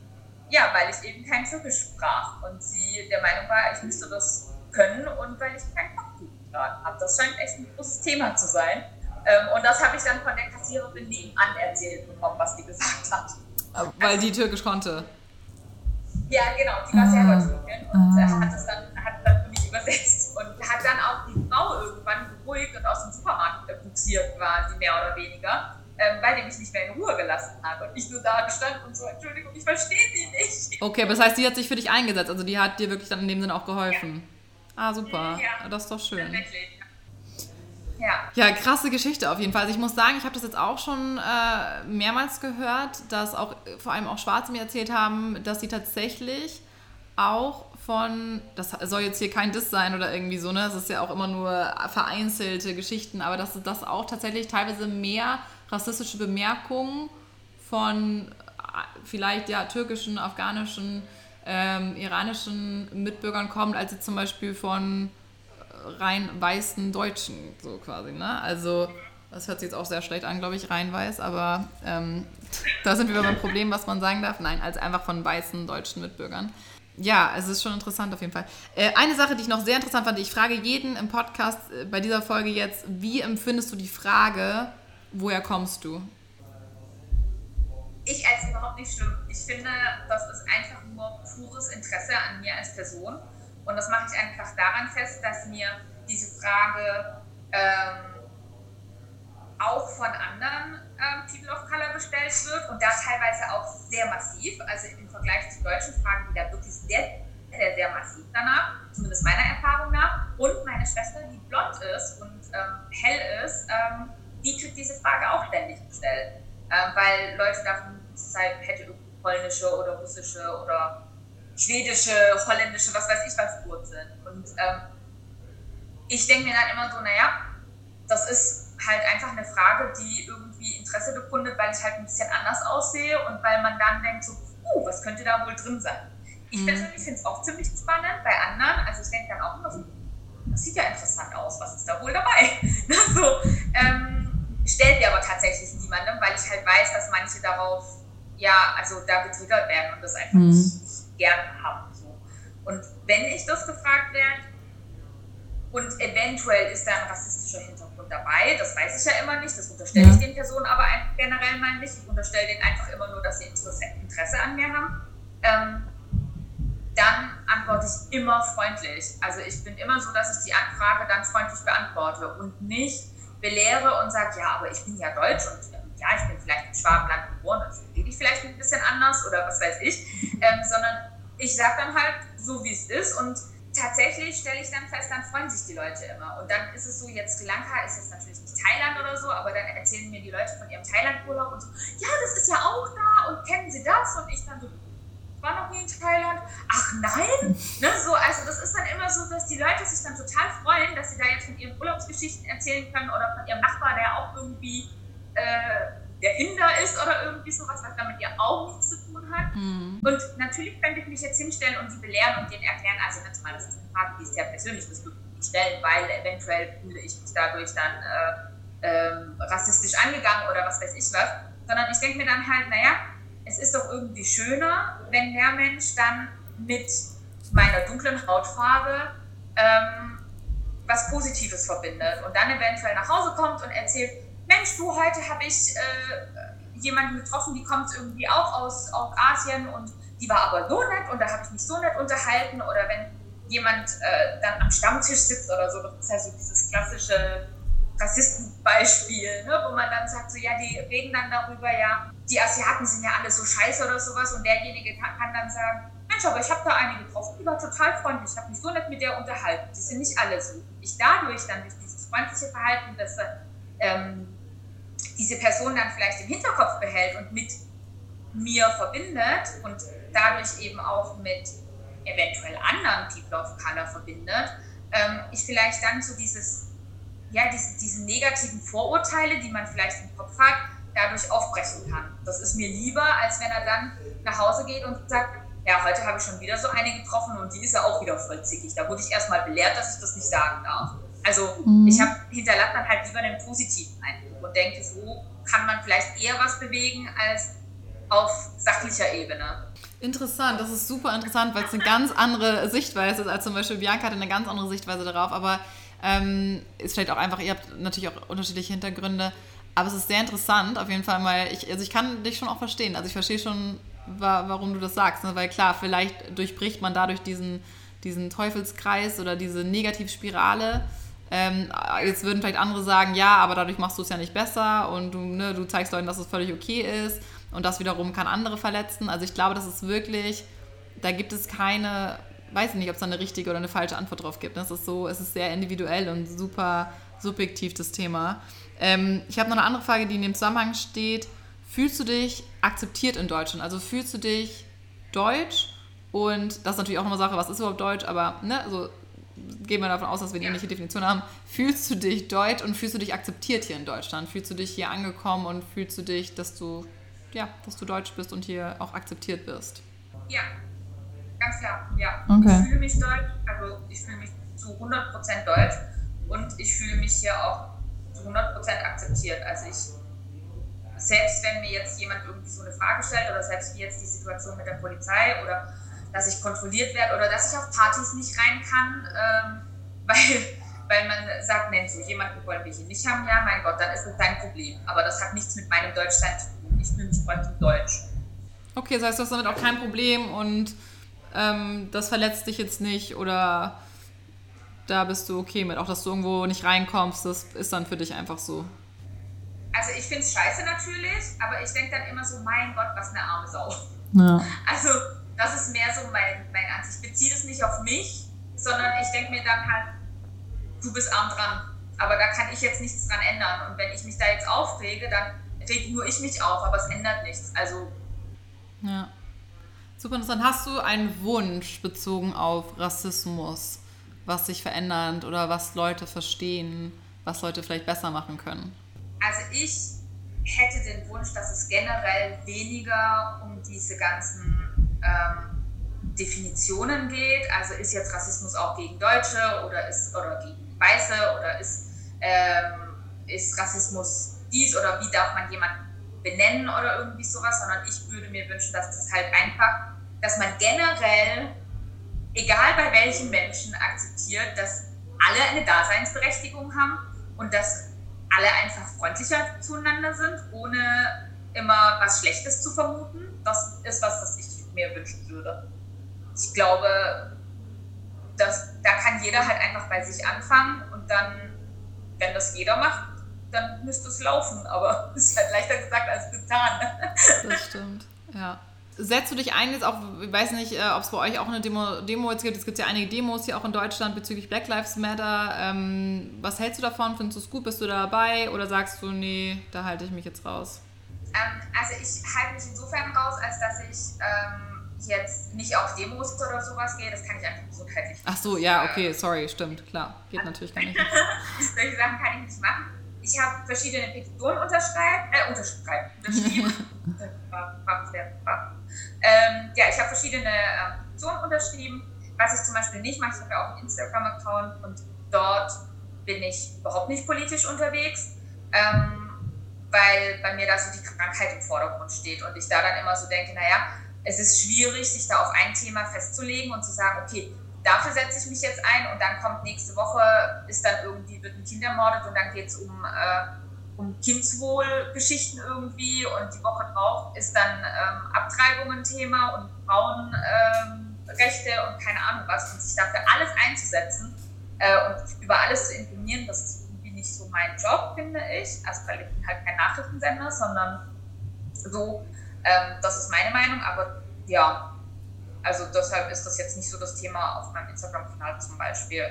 ja, weil ich eben kein Türkisch sprach. Und sie der Meinung war, ich müsste das können und weil ich kein Fachbuch getragen habe. Das scheint echt ein großes Thema zu sein. Ähm, und das habe ich dann von der Kassiererin nebenan erzählt bekommen, was die gesagt hat. Weil die Türkisch konnte. Ja, genau, die war selber Türkin und äh, hat es dann, hat dann für mich übersetzt und hat dann auch die Frau irgendwann beruhigt und aus dem Supermarkt buxiert quasi, mehr oder weniger ähm, weil der mich nicht mehr in Ruhe gelassen hat. Und ich nur da gestanden und so, Entschuldigung, ich verstehe sie nicht. Okay, aber das heißt, die hat sich für dich eingesetzt, also die hat dir wirklich dann in dem Sinne auch geholfen. Ja. Ah, super. Ja. Das ist doch schön. Ja. ja, krasse Geschichte auf jeden Fall. Also ich muss sagen, ich habe das jetzt auch schon äh, mehrmals gehört, dass auch vor allem auch Schwarze mir erzählt haben, dass sie tatsächlich auch von, das soll jetzt hier kein Diss sein oder irgendwie so, ne? Es ist ja auch immer nur vereinzelte Geschichten, aber dass das auch tatsächlich teilweise mehr rassistische Bemerkungen von äh, vielleicht ja türkischen, afghanischen, ähm, iranischen Mitbürgern kommt, als jetzt zum Beispiel von rein weißen Deutschen, so quasi, ne? Also, das hört sich jetzt auch sehr schlecht an, glaube ich, rein weiß, aber ähm, (laughs) da sind wir beim Problem, was man sagen darf. Nein, als einfach von weißen deutschen Mitbürgern. Ja, es ist schon interessant auf jeden Fall. Äh, eine Sache, die ich noch sehr interessant fand, ich frage jeden im Podcast äh, bei dieser Folge jetzt, wie empfindest du die Frage, woher kommst du? Ich als überhaupt nicht schlimm. Ich finde, das ist einfach nur pures Interesse an mir als Person. Und das mache ich einfach daran fest, dass mir diese Frage ähm, auch von anderen ähm, People of Color gestellt wird und da teilweise auch sehr massiv, also im Vergleich zu deutschen Fragen, die da wirklich sehr, sehr, sehr massiv danach, zumindest meiner Erfahrung nach. Und meine Schwester, die blond ist und ähm, hell ist, ähm, die kriegt diese Frage auch ständig gestellt, ähm, weil Leute davon halt hätte polnische oder russische oder schwedische, holländische, was weiß ich was Wurzeln. Und ähm, ich denke mir dann immer so, naja, das ist halt einfach eine Frage, die irgendwie Interesse bekundet, weil ich halt ein bisschen anders aussehe und weil man dann denkt so, uh, was könnte da wohl drin sein? Ich mhm. persönlich finde es auch ziemlich spannend bei anderen, also ich denke dann auch immer so, das sieht ja interessant aus, was ist da wohl dabei? (laughs) so, ähm, stellt mir aber tatsächlich niemandem, weil ich halt weiß, dass manche darauf, ja, also da getriggert werden und das einfach mhm. nicht gern haben. So. Und wenn ich das gefragt werde, und eventuell ist da ein rassistischer Hintergrund dabei, das weiß ich ja immer nicht, das unterstelle ich den Personen aber generell mal nicht. Ich unterstelle denen einfach immer nur, dass sie Interesse an mir haben. Ähm, dann antworte ich immer freundlich. Also ich bin immer so, dass ich die Frage dann freundlich beantworte und nicht belehre und sage, ja, aber ich bin ja deutsch und ähm, ja, ich bin vielleicht im Schwabenland geboren, also rede ich vielleicht ein bisschen anders oder was weiß ich, ähm, sondern ich sage dann halt so, wie es ist und tatsächlich stelle ich dann fest, dann freuen sich die Leute immer. Und dann ist es so, jetzt Sri Lanka ist jetzt natürlich nicht Thailand oder so, aber dann erzählen mir die Leute von ihrem Thailand-Urlaub und so, ja, das ist ja auch da und kennen Sie das? Und ich dann so, war noch nie in Thailand. Ach nein? (laughs) Ne, so, also das ist dann immer so, dass die Leute sich dann total freuen, dass sie da jetzt von ihren Urlaubsgeschichten erzählen können oder von ihrem Nachbar, der auch irgendwie äh, der Inder ist oder irgendwie sowas, was damit ja auch nichts zu hat. Mhm. Und natürlich könnte ich mich jetzt hinstellen und die belehren und denen erklären, also ganz mal, das ist eine Frage, die ist sehr persönlich, das würde ich nicht stellen, weil eventuell fühle ich mich dadurch dann äh, äh, rassistisch angegangen oder was weiß ich was, sondern ich denke mir dann halt, naja, es ist doch irgendwie schöner, wenn der Mensch dann mit meiner dunklen Hautfarbe ähm, was Positives verbindet und dann eventuell nach Hause kommt und erzählt, Mensch, du, heute habe ich äh, jemanden getroffen, die kommt irgendwie auch aus, aus Asien und die war aber so nett und da habe ich mich so nett unterhalten. Oder wenn jemand äh, dann am Stammtisch sitzt oder so, das ist ja so dieses klassische Rassistenbeispiel, ne, wo man dann sagt, so ja, die reden dann darüber, ja, die Asiaten sind ja alle so scheiße oder sowas und derjenige kann, dann sagen, Mensch, aber ich habe da eine getroffen, die war total freundlich, ich habe mich so nett mit der unterhalten, die sind nicht alle so. Ich dadurch dann durch dieses freundliche Verhalten, dass ähm, diese Person dann vielleicht im Hinterkopf behält und mit mir verbindet und dadurch eben auch mit eventuell anderen People of Color verbindet, ähm, ich vielleicht dann so dieses, ja, diese, diese negativen Vorurteile, die man vielleicht im Kopf hat, dadurch aufbrechen kann. Das ist mir lieber, als wenn er dann nach Hause geht und sagt, ja, heute habe ich schon wieder so eine getroffen und die ist ja auch wieder voll zickig. Da wurde ich erstmal belehrt, dass ich das nicht sagen darf. Also mhm. ich habe hinterlasse dann halt lieber einen positiven Eindruck und denke, so kann man vielleicht eher was bewegen als auf sachlicher Ebene. Interessant, das ist super interessant, weil es eine ganz andere Sichtweise ist als zum Beispiel Bianca hat eine ganz andere Sichtweise darauf, aber ähm, ist vielleicht auch einfach, ihr habt natürlich auch unterschiedliche Hintergründe, aber es ist sehr interessant auf jeden Fall mal, ich, also ich kann dich schon auch verstehen, also ich verstehe schon, wa warum du das sagst, ne? weil klar, vielleicht durchbricht man dadurch diesen, diesen Teufelskreis oder diese Negativspirale, ähm, jetzt würden vielleicht andere sagen, ja, aber dadurch machst du es ja nicht besser und du, ne, du zeigst Leuten, dass es völlig okay ist und das wiederum kann andere verletzen. Also ich glaube, das ist wirklich, da gibt es keine, weiß ich nicht, ob es da eine richtige oder eine falsche Antwort drauf gibt. Das ist so, es ist sehr individuell und super subjektiv das Thema. Ähm, ich habe noch eine andere Frage, die in dem Zusammenhang steht. Fühlst du dich akzeptiert in Deutschland? Also fühlst du dich deutsch? Und das ist natürlich auch noch eine Sache, was ist überhaupt Deutsch, aber ne, also gehen wir davon aus, dass wir eine ähnliche Definition haben. Fühlst du dich deutsch und fühlst du dich akzeptiert hier in Deutschland? Fühlst du dich hier angekommen und fühlst du dich, dass du, ja, dass du deutsch bist und hier auch akzeptiert wirst? Ja, ganz klar, ja. Okay. Ich fühle mich deutsch, also ich fühle mich zu 100% deutsch und ich fühle mich hier auch zu 100% akzeptiert. Also ich selbst wenn mir jetzt jemand irgendwie so eine Frage stellt oder selbst wie jetzt die Situation mit der Polizei oder dass ich kontrolliert werde oder dass ich auf Partys nicht rein kann, ähm, (laughs) weil, weil man sagt, Mensch, so jemanden wollen wir hier nicht haben, ja, mein Gott, dann ist es dein Problem. Aber das hat nichts mit meinem Deutschsein zu tun. Ich bin trotzdem deutsch. Okay, das heißt, du hast damit auch kein Problem und ähm, das verletzt dich jetzt nicht oder da bist du okay mit, auch dass du irgendwo nicht reinkommst, das ist dann für dich einfach so. Also ich finde es scheiße natürlich, aber ich denke dann immer so, mein Gott, was eine arme Sau. Ja. Also das ist mehr so mein, mein Ansicht. Ich beziehe das nicht auf mich, sondern ich denke mir dann halt, du bist arm dran. Aber da kann ich jetzt nichts dran ändern. Und wenn ich mich da jetzt aufrege, dann reg nur ich mich auf, aber es ändert nichts. Also. Ja. Super interessant. Hast du einen Wunsch bezogen auf Rassismus, was sich verändert oder was Leute verstehen, was Leute vielleicht besser machen können? Also ich hätte den Wunsch, dass es generell weniger um diese ganzen ähm, Definitionen geht. Also ist jetzt Rassismus auch gegen Deutsche oder ist oder gegen Weiße oder ist, ähm, ist Rassismus dies oder wie darf man jemanden benennen oder irgendwie sowas, sondern ich würde mir wünschen, dass das halt einfach, dass man generell, egal bei welchen Menschen, akzeptiert, dass alle eine Daseinsberechtigung haben und dass alle einfach freundlicher zueinander sind, ohne immer was Schlechtes zu vermuten. Das ist was, das ich mir wünschen würde. Ich glaube, dass, da kann jeder halt einfach bei sich anfangen und dann, wenn das jeder macht, dann müsste es laufen. Aber (laughs) es ist halt leichter gesagt als getan. Das stimmt, ja. Setzt du dich ein, jetzt auch, ich weiß nicht, äh, ob es bei euch auch eine Demo, Demo jetzt gibt, es gibt ja einige Demos hier auch in Deutschland bezüglich Black Lives Matter. Ähm, was hältst du davon? Findest du es gut? Bist du da dabei? Oder sagst du, nee, da halte ich mich jetzt raus? Ähm, also ich halte mich insofern raus, als dass ich ähm, jetzt nicht auf Demos oder sowas gehe. Das kann ich einfach gesundheitlich Ach so, ja, okay, sorry, stimmt, klar. Geht natürlich gar nicht. (laughs) Solche Sachen kann ich nicht machen. Ich habe verschiedene Petitionen unterschreiben, äh, unterschreiben, unterschrieben. (laughs) ähm, ja, ich habe verschiedene äh, Petitionen unterschrieben. Was ich zum Beispiel nicht mache, ich habe ja auch einen Instagram-Account und dort bin ich überhaupt nicht politisch unterwegs. Ähm, weil bei mir da so die Krankheit im Vordergrund steht und ich da dann immer so denke, naja, es ist schwierig, sich da auf ein Thema festzulegen und zu sagen, okay, dafür setze ich mich jetzt ein und dann kommt nächste Woche, ist dann irgendwie, wird ein Kind ermordet und dann geht es um, äh, um Kindswohlgeschichten irgendwie und die Woche drauf ist dann ähm, Abtreibung ein Thema und Frauenrechte ähm, und keine Ahnung was und sich dafür alles einzusetzen äh, und über alles zu informieren, das ist nicht so mein Job, finde ich. Also weil ich bin halt kein Nachrichtensender, sondern so, ähm, das ist meine Meinung, aber ja, also deshalb ist das jetzt nicht so das Thema auf meinem Instagram-Kanal zum Beispiel.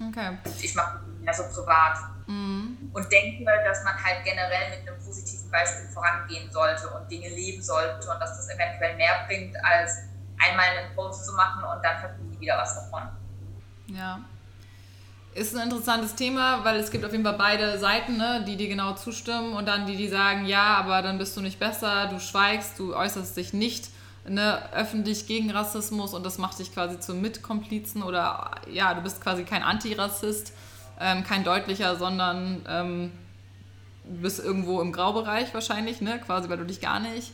Okay. Ich mache mehr so privat. Mhm. Und denke, dass man halt generell mit einem positiven Beispiel vorangehen sollte und Dinge leben sollte und dass das eventuell mehr bringt, als einmal einen Post zu machen und dann verdienen die wieder was davon. Ja, ist ein interessantes Thema, weil es gibt auf jeden Fall beide Seiten, ne, die dir genau zustimmen und dann die, die sagen, ja, aber dann bist du nicht besser, du schweigst, du äußerst dich nicht ne, öffentlich gegen Rassismus und das macht dich quasi zum Mitkomplizen oder ja, du bist quasi kein Antirassist, ähm, kein deutlicher, sondern ähm, du bist irgendwo im Graubereich wahrscheinlich, ne, quasi, weil du dich gar nicht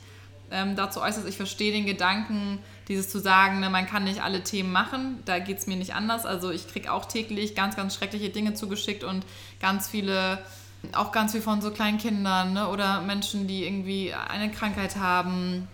ähm, dazu äußerst. Ich verstehe den Gedanken, dieses zu sagen, ne, man kann nicht alle Themen machen, da geht es mir nicht anders. Also ich kriege auch täglich ganz, ganz schreckliche Dinge zugeschickt und ganz viele, auch ganz viel von so kleinen Kindern ne, oder Menschen, die irgendwie eine Krankheit haben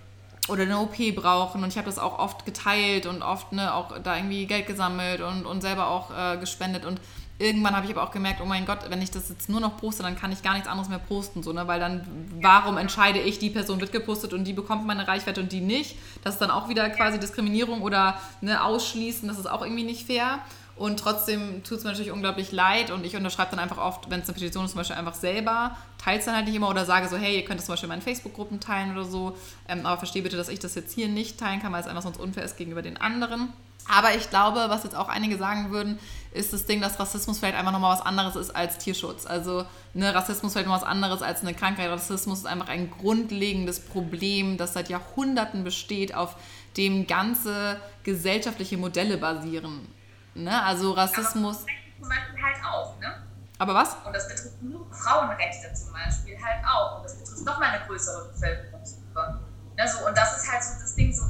oder eine OP brauchen. Und ich habe das auch oft geteilt und oft ne, auch da irgendwie Geld gesammelt und, und selber auch äh, gespendet. Und irgendwann habe ich aber auch gemerkt, oh mein Gott, wenn ich das jetzt nur noch poste, dann kann ich gar nichts anderes mehr posten, so, ne? weil dann, warum entscheide ich, die Person wird gepostet und die bekommt meine Reichweite und die nicht? Das ist dann auch wieder quasi Diskriminierung oder ne, Ausschließen, das ist auch irgendwie nicht fair. Und trotzdem tut es mir natürlich unglaublich leid und ich unterschreibe dann einfach oft, wenn es eine Petition ist, zum Beispiel einfach selber, teile es dann halt nicht immer oder sage so, hey, ihr könnt es zum Beispiel in meinen Facebook-Gruppen teilen oder so. Ähm, aber verstehe bitte, dass ich das jetzt hier nicht teilen kann, weil es einfach sonst unfair ist gegenüber den anderen. Aber ich glaube, was jetzt auch einige sagen würden, ist das Ding, dass Rassismus vielleicht einfach nochmal was anderes ist als Tierschutz. Also ne, Rassismus vielleicht noch was anderes als eine Krankheit. Rassismus ist einfach ein grundlegendes Problem, das seit Jahrhunderten besteht, auf dem ganze gesellschaftliche Modelle basieren. Ne? Also Rassismus. Aber zum Beispiel halt auch, ne? Aber was? Und das betrifft nur Frauenrechte zum Beispiel halt auch. Und das betrifft nochmal eine größere Bevölkerungsgruppe. Ne, so, und das ist halt so das Ding so.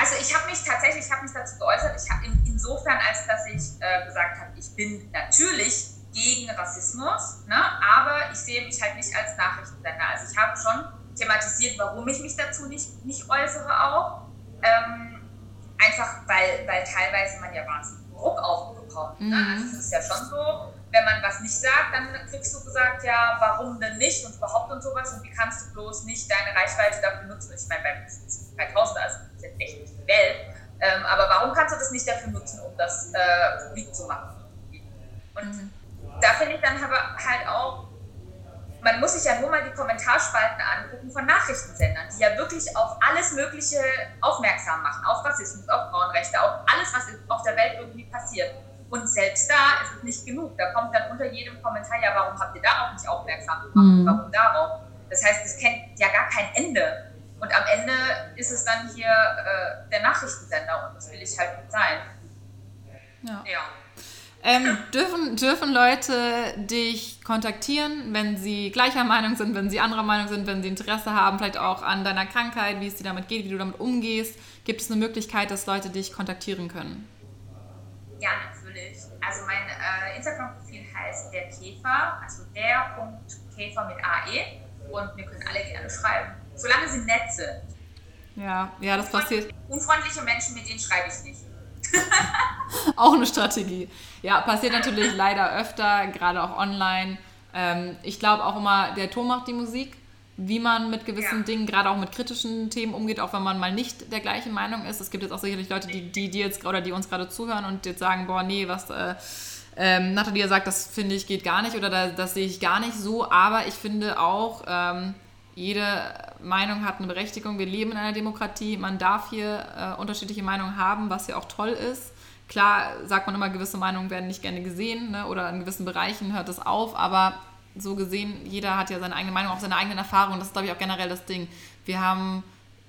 Also ich habe mich tatsächlich, ich habe mich dazu geäußert, ich hab in, insofern, als dass ich äh, gesagt habe, ich bin natürlich gegen Rassismus, ne, aber ich sehe mich halt nicht als Nachrichtensender. Also ich habe schon thematisiert, warum ich mich dazu nicht, nicht äußere auch. Ähm, Einfach weil, weil teilweise man ja wahnsinnig Druck aufbekommt. Ne? Mhm. Also es ist ja schon so, wenn man was nicht sagt, dann kriegst du gesagt, ja, warum denn nicht und überhaupt und sowas und wie kannst du bloß nicht deine Reichweite dafür nutzen? Ich meine, bei 3000 also das ist jetzt echt nicht die Welt, ähm, aber warum kannst du das nicht dafür nutzen, um das äh, publik zu machen? Und mhm. da finde ich dann aber halt auch, man muss sich ja nur mal die Kommentarspalten angucken von Nachrichtensendern, die ja wirklich auf alles Mögliche aufmerksam machen, auf Rassismus, auf Frauenrechte, auf alles, was auf der Welt irgendwie passiert. Und selbst da ist es nicht genug. Da kommt dann unter jedem Kommentar, ja, warum habt ihr darauf nicht aufmerksam gemacht? Mhm. Warum darauf? Das heißt, es kennt ja gar kein Ende. Und am Ende ist es dann hier äh, der Nachrichtensender und das will ich halt nicht sein. Ja. ja. Ähm, dürfen, dürfen Leute dich kontaktieren, wenn sie gleicher Meinung sind, wenn sie anderer Meinung sind, wenn sie Interesse haben, vielleicht auch an deiner Krankheit, wie es dir damit geht, wie du damit umgehst? Gibt es eine Möglichkeit, dass Leute dich kontaktieren können? Ja, natürlich. Also mein äh, Instagram-Profil heißt der Käfer, also der Punkt Käfer mit AE und mir können alle gerne schreiben, solange sie nett sind. Ja, ja, das passiert. Unfreundliche Menschen, mit denen schreibe ich nicht. (laughs) auch eine Strategie. Ja, passiert natürlich leider öfter, gerade auch online. Ähm, ich glaube auch immer, der Ton macht die Musik, wie man mit gewissen ja. Dingen, gerade auch mit kritischen Themen umgeht, auch wenn man mal nicht der gleichen Meinung ist. Es gibt jetzt auch sicherlich Leute, die, die, die jetzt oder die uns gerade zuhören und jetzt sagen, boah, nee, was äh, ähm, Nathalie sagt, das finde ich geht gar nicht oder da, das sehe ich gar nicht so. Aber ich finde auch, ähm, jede Meinung hat eine Berechtigung. Wir leben in einer Demokratie. Man darf hier äh, unterschiedliche Meinungen haben, was ja auch toll ist. Klar sagt man immer, gewisse Meinungen werden nicht gerne gesehen ne? oder in gewissen Bereichen hört es auf, aber so gesehen, jeder hat ja seine eigene Meinung, auch seine eigenen Erfahrungen. Das ist, glaube ich, auch generell das Ding. Wir haben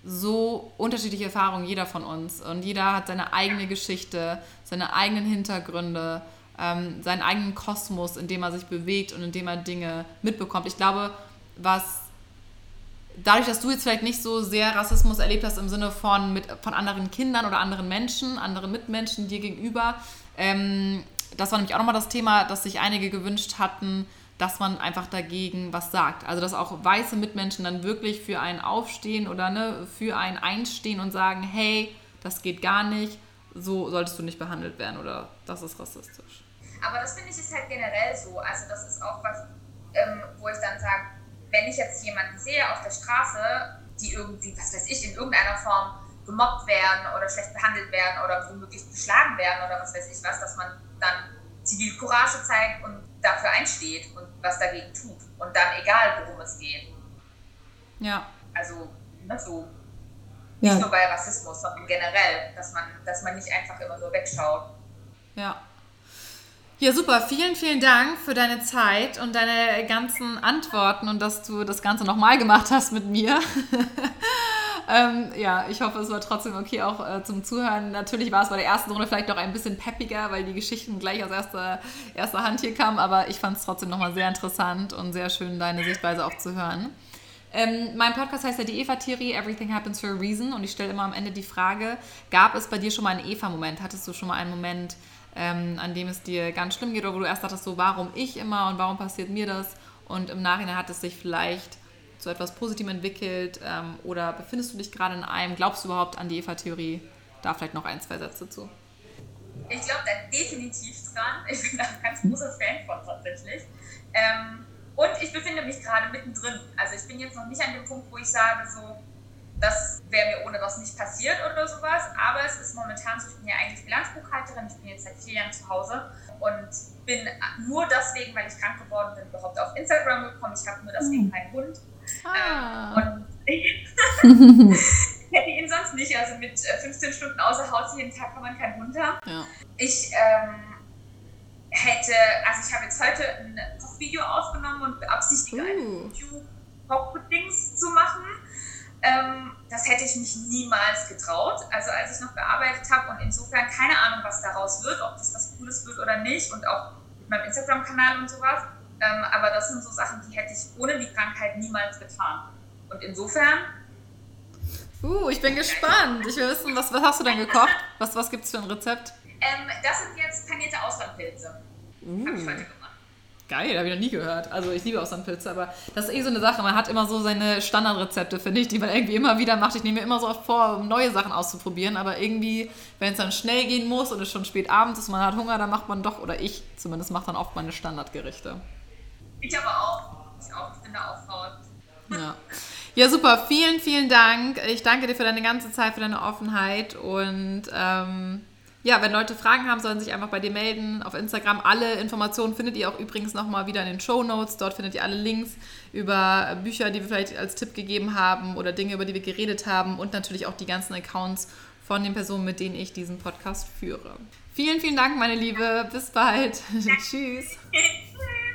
so unterschiedliche Erfahrungen, jeder von uns. Und jeder hat seine eigene Geschichte, seine eigenen Hintergründe, ähm, seinen eigenen Kosmos, in dem er sich bewegt und in dem er Dinge mitbekommt. Ich glaube, was dadurch, dass du jetzt vielleicht nicht so sehr Rassismus erlebt hast im Sinne von, mit, von anderen Kindern oder anderen Menschen, anderen Mitmenschen dir gegenüber, ähm, das war nämlich auch nochmal das Thema, dass sich einige gewünscht hatten, dass man einfach dagegen was sagt. Also dass auch weiße Mitmenschen dann wirklich für einen aufstehen oder ne, für einen einstehen und sagen, hey, das geht gar nicht, so solltest du nicht behandelt werden oder das ist rassistisch. Aber das finde ich ist halt generell so. Also das ist auch was, ähm, wo ich dann sage, wenn ich jetzt jemanden sehe auf der Straße, die irgendwie, was weiß ich, in irgendeiner Form gemobbt werden oder schlecht behandelt werden oder womöglich geschlagen werden oder was weiß ich was, dass man dann Zivilcourage zeigt und dafür einsteht und was dagegen tut. Und dann egal, worum es geht. Ja. Also, ne, so. Nicht ja. nur bei Rassismus, sondern generell, dass man, dass man nicht einfach immer nur wegschaut. Ja. Ja, super. Vielen, vielen Dank für deine Zeit und deine ganzen Antworten und dass du das Ganze nochmal gemacht hast mit mir. (laughs) ähm, ja, ich hoffe, es war trotzdem okay auch äh, zum Zuhören. Natürlich war es bei der ersten Runde vielleicht noch ein bisschen peppiger, weil die Geschichten gleich aus erster, erster Hand hier kamen, aber ich fand es trotzdem nochmal sehr interessant und sehr schön, deine Sichtweise auch zu hören. Ähm, mein Podcast heißt ja die Eva-Theorie, Everything Happens for a Reason und ich stelle immer am Ende die Frage, gab es bei dir schon mal einen Eva-Moment? Hattest du schon mal einen Moment, ähm, an dem es dir ganz schlimm geht oder wo du erst dachtest, so warum ich immer und warum passiert mir das und im Nachhinein hat es sich vielleicht zu etwas Positivem entwickelt ähm, oder befindest du dich gerade in einem, glaubst du überhaupt an die Eva-Theorie? Da vielleicht noch ein, zwei Sätze zu. Ich glaube da definitiv dran. Ich bin da ein ganz großer Fan von tatsächlich. Ähm, und ich befinde mich gerade mittendrin. Also ich bin jetzt noch nicht an dem Punkt, wo ich sage, so, das wäre mir ohne das nicht passiert oder sowas. Aber es ist momentan so, ich bin ja eigentlich Bilanzbuchhalterin, ich bin jetzt seit vier Jahren zu Hause und bin nur deswegen, weil ich krank geworden bin, überhaupt auf Instagram gekommen. Ich habe nur deswegen mhm. keinen Hund. Ah. Ähm, und (laughs) ich hätte ihn sonst nicht. Also mit 15 äh, Stunden außer Haus jeden Tag kann man keinen Hund haben. Ja. Ich ähm, hätte, also ich habe jetzt heute ein Kochvideo aufgenommen und beabsichtige, uh. ein YouTube-Kochpuddings zu machen. Hätte ich mich niemals getraut. Also als ich noch gearbeitet habe und insofern keine Ahnung, was daraus wird, ob das was Cooles wird oder nicht und auch mit meinem Instagram-Kanal und sowas. Ähm, aber das sind so Sachen, die hätte ich ohne die Krankheit niemals getan. Und insofern. Uh, ich bin gespannt. Ich will wissen, was, was hast du denn gekocht? Was, was gibt es für ein Rezept? Ähm, das sind jetzt panierte Auslandpilze. Uh. Habe ich heute gemacht. Geil, habe ich noch nie gehört. Also ich liebe Auslandpilze, aber das ist eh so eine Sache. Man hat immer so seine Standardrezepte, finde ich, die man irgendwie immer wieder macht. Ich nehme mir immer so oft vor, um neue Sachen auszuprobieren, aber irgendwie, wenn es dann schnell gehen muss und es schon spät abends ist, man hat Hunger, dann macht man doch, oder ich zumindest, mache dann oft meine Standardgerichte. Ich aber auch. Ich auch, ich bin da auch. Ja. ja, super. Vielen, vielen Dank. Ich danke dir für deine ganze Zeit, für deine Offenheit und ähm, ja, wenn Leute Fragen haben, sollen sich einfach bei dir melden. Auf Instagram alle Informationen findet ihr auch übrigens nochmal wieder in den Show Notes. Dort findet ihr alle Links über Bücher, die wir vielleicht als Tipp gegeben haben oder Dinge, über die wir geredet haben und natürlich auch die ganzen Accounts von den Personen, mit denen ich diesen Podcast führe. Vielen, vielen Dank, meine Liebe. Bis bald. (laughs) Tschüss. (laughs)